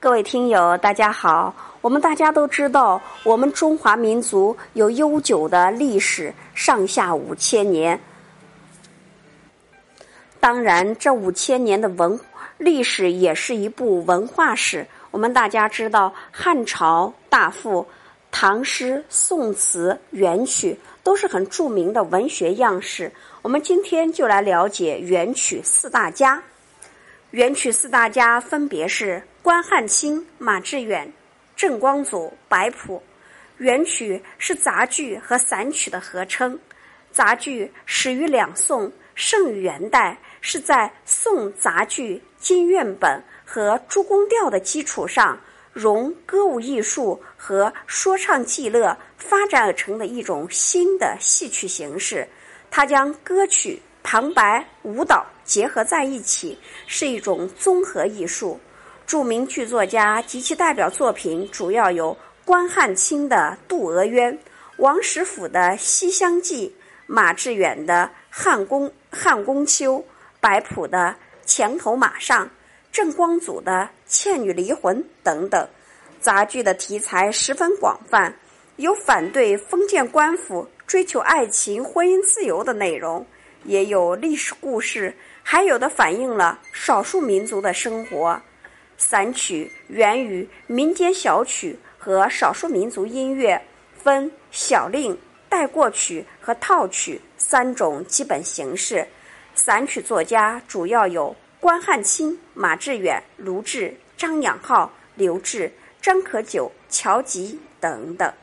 各位听友，大家好。我们大家都知道，我们中华民族有悠久的历史，上下五千年。当然，这五千年的文历史也是一部文化史。我们大家知道，汉朝大赋、唐诗、宋词、元曲都是很著名的文学样式。我们今天就来了解元曲四大家。元曲四大家分别是关汉卿、马致远、郑光祖、白朴。元曲是杂剧和散曲的合称。杂剧始于两宋，盛于元代，是在宋杂剧金院本和诸宫调的基础上，融歌舞艺术和说唱伎乐发展而成的一种新的戏曲形式。它将歌曲。旁白、舞蹈结合在一起，是一种综合艺术。著名剧作家及其代表作品主要有关汉卿的《渡鹅冤》，王实甫的《西厢记》，马致远的《汉宫汉宫秋》，白朴的《墙头马上》，郑光祖的《倩女离魂》等等。杂剧的题材十分广泛，有反对封建官府、追求爱情、婚姻自由的内容。也有历史故事，还有的反映了少数民族的生活。散曲源于民间小曲和少数民族音乐，分小令、带过曲和套曲三种基本形式。散曲作家主要有关汉卿、马致远、卢志、张养浩、刘志、张可久、乔吉等等。